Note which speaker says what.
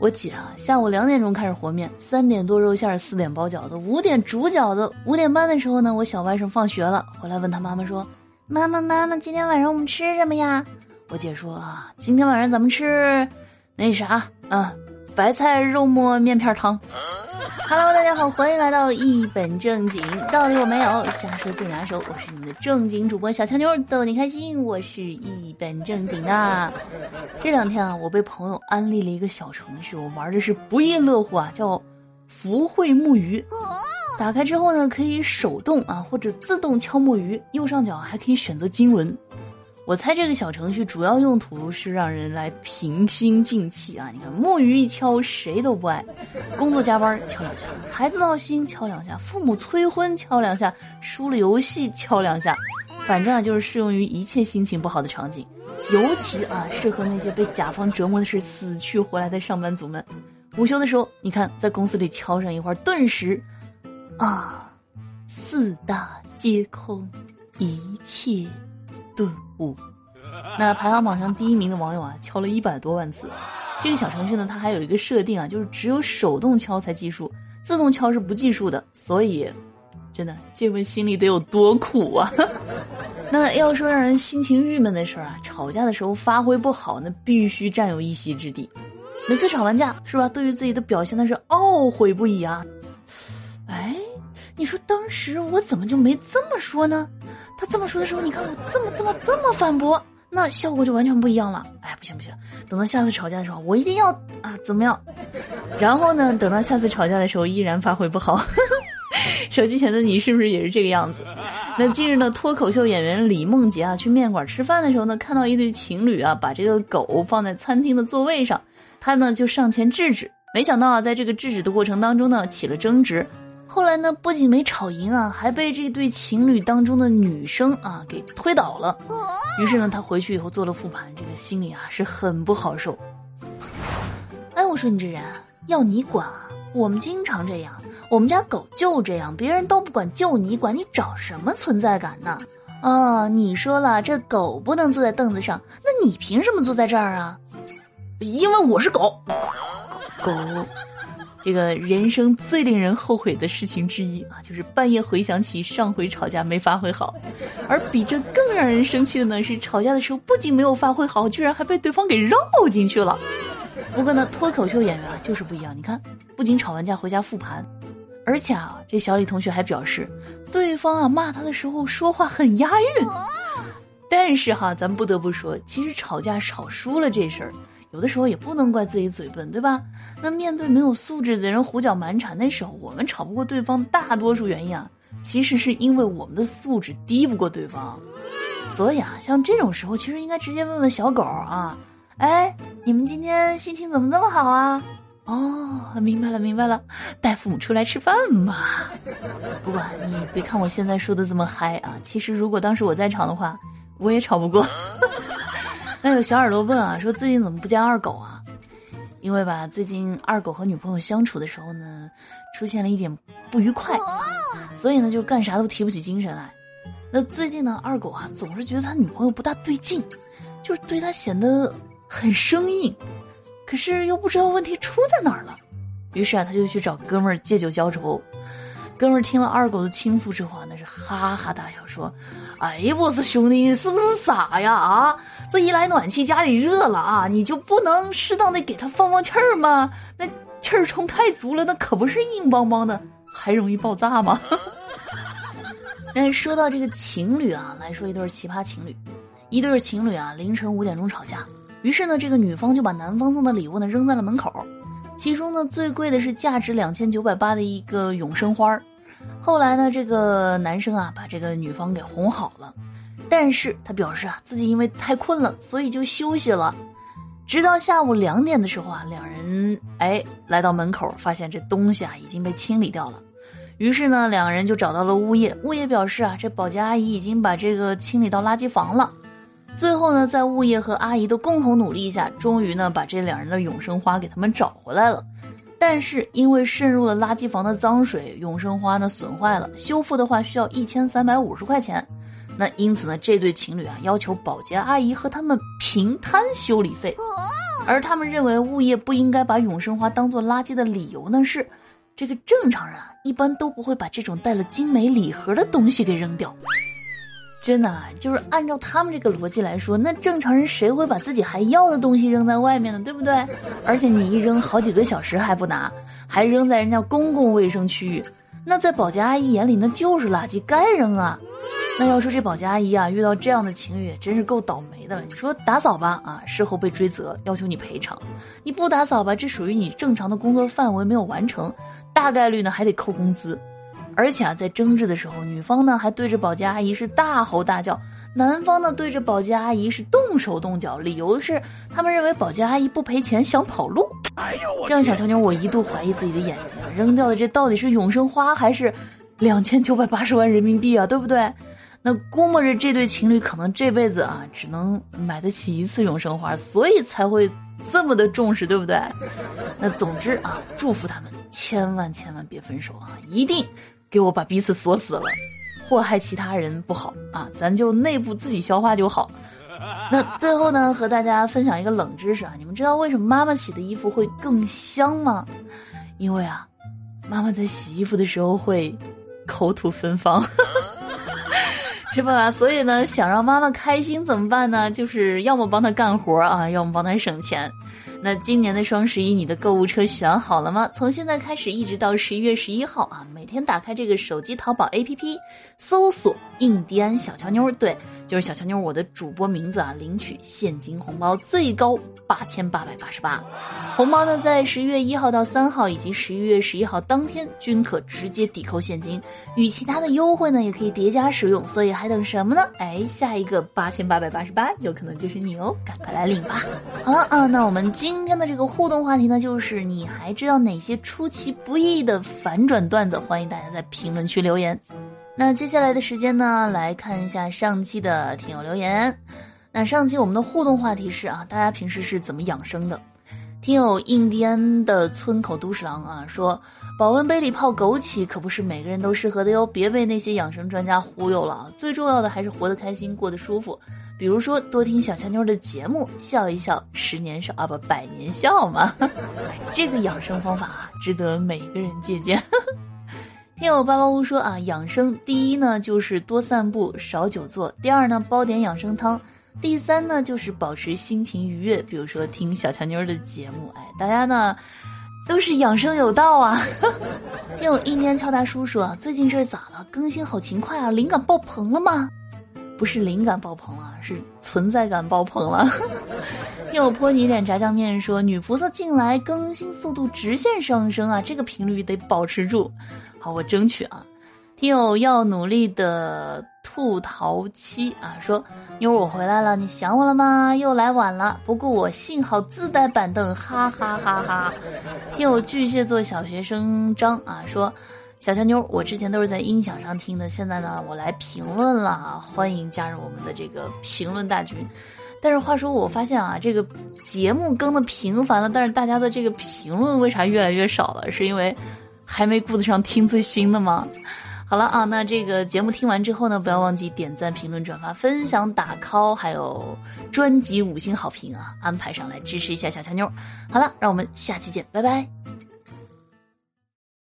Speaker 1: 我姐啊，下午两点钟开始和面，三点多肉馅，四点包饺子，五点煮饺子。五点半的时候呢，我小外甥放学了，回来问他妈妈说：“妈妈，妈妈，今天晚上我们吃什么呀？”我姐说：“啊，今天晚上咱们吃那啥啊，白菜肉末面片汤。” Hello，大家好，欢迎来到一本正经，道理我没有，瞎说最拿手。我是你们的正经主播小强妞，逗你开心。我是一本正经的。这两天啊，我被朋友安利了一个小程序，我玩的是不亦乐乎啊，叫福慧木鱼。打开之后呢，可以手动啊或者自动敲木鱼，右上角还可以选择经文。我猜这个小程序主要用途是让人来平心静气啊！你看木鱼一敲，谁都不爱。工作加班敲两下，孩子闹心敲两下，父母催婚敲两下，输了游戏敲两下，反正啊就是适用于一切心情不好的场景，尤其啊适合那些被甲方折磨的是死去活来的上班族们。午休的时候，你看在公司里敲上一会儿，顿时啊，四大皆空，一切。顿悟，那排行榜上第一名的网友啊，敲了一百多万次。这个小程序呢，它还有一个设定啊，就是只有手动敲才计数，自动敲是不计数的。所以，真的，这位心里得有多苦啊！那要说让人心情郁闷的事儿啊，吵架的时候发挥不好，那必须占有一席之地。每次吵完架，是吧？对于自己的表现那是懊悔不已啊。哎，你说当时我怎么就没这么说呢？他这么说的时候，你看我这么这么这么反驳，那效果就完全不一样了。哎，不行不行，等到下次吵架的时候，我一定要啊怎么样？然后呢，等到下次吵架的时候，依然发挥不好。手机前的你是不是也是这个样子？那近日呢，脱口秀演员李梦洁啊，去面馆吃饭的时候呢，看到一对情侣啊，把这个狗放在餐厅的座位上，他呢就上前制止，没想到啊，在这个制止的过程当中呢，起了争执。后来呢，不仅没吵赢啊，还被这对情侣当中的女生啊给推倒了。于是呢，他回去以后做了复盘，这个心里啊是很不好受。哎，我说你这人要你管啊？我们经常这样，我们家狗就这样，别人都不管，就你管，你找什么存在感呢？啊，你说了，这狗不能坐在凳子上，那你凭什么坐在这儿啊？因为我是狗，狗。这个人生最令人后悔的事情之一啊，就是半夜回想起上回吵架没发挥好，而比这更让人生气的呢，是吵架的时候不仅没有发挥好，居然还被对方给绕进去了。不过呢，脱口秀演员啊就是不一样，你看，不仅吵完架回家复盘，而且啊，这小李同学还表示，对方啊骂他的时候说话很押韵。但是哈，咱不得不说，其实吵架吵输了这事儿。有的时候也不能怪自己嘴笨，对吧？那面对没有素质的人胡搅蛮缠的时候，我们吵不过对方，大多数原因啊，其实是因为我们的素质低不过对方。所以啊，像这种时候，其实应该直接问问小狗啊，哎，你们今天心情怎么那么好啊？哦，明白了，明白了，带父母出来吃饭嘛。不过你别看我现在说的这么嗨啊，其实如果当时我在场的话，我也吵不过。那有小耳朵问啊，说最近怎么不见二狗啊？因为吧，最近二狗和女朋友相处的时候呢，出现了一点不愉快，所以呢，就干啥都提不起精神来。那最近呢，二狗啊，总是觉得他女朋友不大对劲，就是对他显得很生硬，可是又不知道问题出在哪儿了。于是啊，他就去找哥们儿借酒浇愁。哥们儿听了二狗的倾诉之后啊，那是哈哈大笑说：“哎呀，我说兄弟，你是不是傻呀？啊，这一来暖气家里热了啊，你就不能适当的给他放放气儿吗？那气儿充太足了，那可不是硬邦邦的，还容易爆炸吗？”那 说到这个情侣啊，来说一对奇葩情侣，一对情侣啊，凌晨五点钟吵架，于是呢，这个女方就把男方送的礼物呢扔在了门口，其中呢最贵的是价值两千九百八的一个永生花儿。后来呢，这个男生啊，把这个女方给哄好了，但是他表示啊，自己因为太困了，所以就休息了。直到下午两点的时候啊，两人哎来到门口，发现这东西啊已经被清理掉了。于是呢，两人就找到了物业，物业表示啊，这保洁阿姨已经把这个清理到垃圾房了。最后呢，在物业和阿姨的共同努力下，终于呢把这两人的永生花给他们找回来了。但是因为渗入了垃圾房的脏水，永生花呢损坏了，修复的话需要一千三百五十块钱。那因此呢，这对情侣啊要求保洁阿姨和他们平摊修理费，而他们认为物业不应该把永生花当做垃圾的理由呢是，这个正常人啊一般都不会把这种带了精美礼盒的东西给扔掉。真的，就是按照他们这个逻辑来说，那正常人谁会把自己还要的东西扔在外面呢？对不对？而且你一扔好几个小时还不拿，还扔在人家公共卫生区域，那在保洁阿姨眼里那就是垃圾，该扔啊。那要说这保洁阿姨啊，遇到这样的情侣真是够倒霉的了。你说打扫吧，啊，事后被追责，要求你赔偿；你不打扫吧，这属于你正常的工作范围没有完成，大概率呢还得扣工资。而且啊，在争执的时候，女方呢还对着保洁阿姨是大吼大叫，男方呢对着保洁阿姨是动手动脚，理由是他们认为保洁阿姨不赔钱想跑路。哎呦，我让小乔妞，我一度怀疑自己的眼睛，扔掉的这到底是永生花还是两千九百八十万人民币啊？对不对？那估摸着这对情侣可能这辈子啊只能买得起一次永生花，所以才会这么的重视，对不对？那总之啊，祝福他们千万千万别分手啊，一定。给我把彼此锁死了，祸害其他人不好啊，咱就内部自己消化就好。那最后呢，和大家分享一个冷知识啊，你们知道为什么妈妈洗的衣服会更香吗？因为啊，妈妈在洗衣服的时候会口吐芬芳，是吧？所以呢，想让妈妈开心怎么办呢？就是要么帮她干活啊，要么帮她省钱。那今年的双十一，你的购物车选好了吗？从现在开始一直到十一月十一号啊，每天打开这个手机淘宝 APP，搜索“印第安小乔妞”，对，就是小乔妞，我的主播名字啊，领取现金红包最高八千八百八十八。红包呢，在十一月一号到三号以及十一月十一号当天均可直接抵扣现金，与其他的优惠呢也可以叠加使用，所以还等什么呢？哎，下一个八千八百八十八有可能就是你哦，赶快来领吧！好了啊，那我们今今天的这个互动话题呢，就是你还知道哪些出其不意的反转段子？欢迎大家在评论区留言。那接下来的时间呢，来看一下上期的听友留言。那上期我们的互动话题是啊，大家平时是怎么养生的？听友印第安的村口都市郎啊说，保温杯里泡枸杞可不是每个人都适合的哟，别被那些养生专家忽悠了啊！最重要的还是活得开心，过得舒服。比如说，多听小强妞的节目，笑一笑，十年少啊不，百年笑嘛。这个养生方法啊，值得每个人借鉴。听友八八屋说啊，养生第一呢就是多散步，少久坐；第二呢煲点养生汤；第三呢就是保持心情愉悦，比如说听小强妞的节目。哎，大家呢都是养生有道啊。听我一年敲大叔说，最近这是咋了？更新好勤快啊，灵感爆棚了吗？不是灵感爆棚了，是存在感爆棚了。听我泼你一点炸酱面，说女菩萨进来更新速度直线上升啊，这个频率得保持住。好，我争取啊。听友要努力的吐槽七啊，说妞儿我回来了，你想我了吗？又来晚了，不过我幸好自带板凳，哈哈哈哈。听友巨蟹座小学生张啊说。小强妞，我之前都是在音响上听的，现在呢，我来评论了，欢迎加入我们的这个评论大军。但是话说，我发现啊，这个节目更的频繁了，但是大家的这个评论为啥越来越少了？是因为还没顾得上听最新的吗？好了啊，那这个节目听完之后呢，不要忘记点赞、评论、转发、分享、打 call，还有专辑五星好评啊，安排上来支持一下小强妞。好了，让我们下期见，拜拜。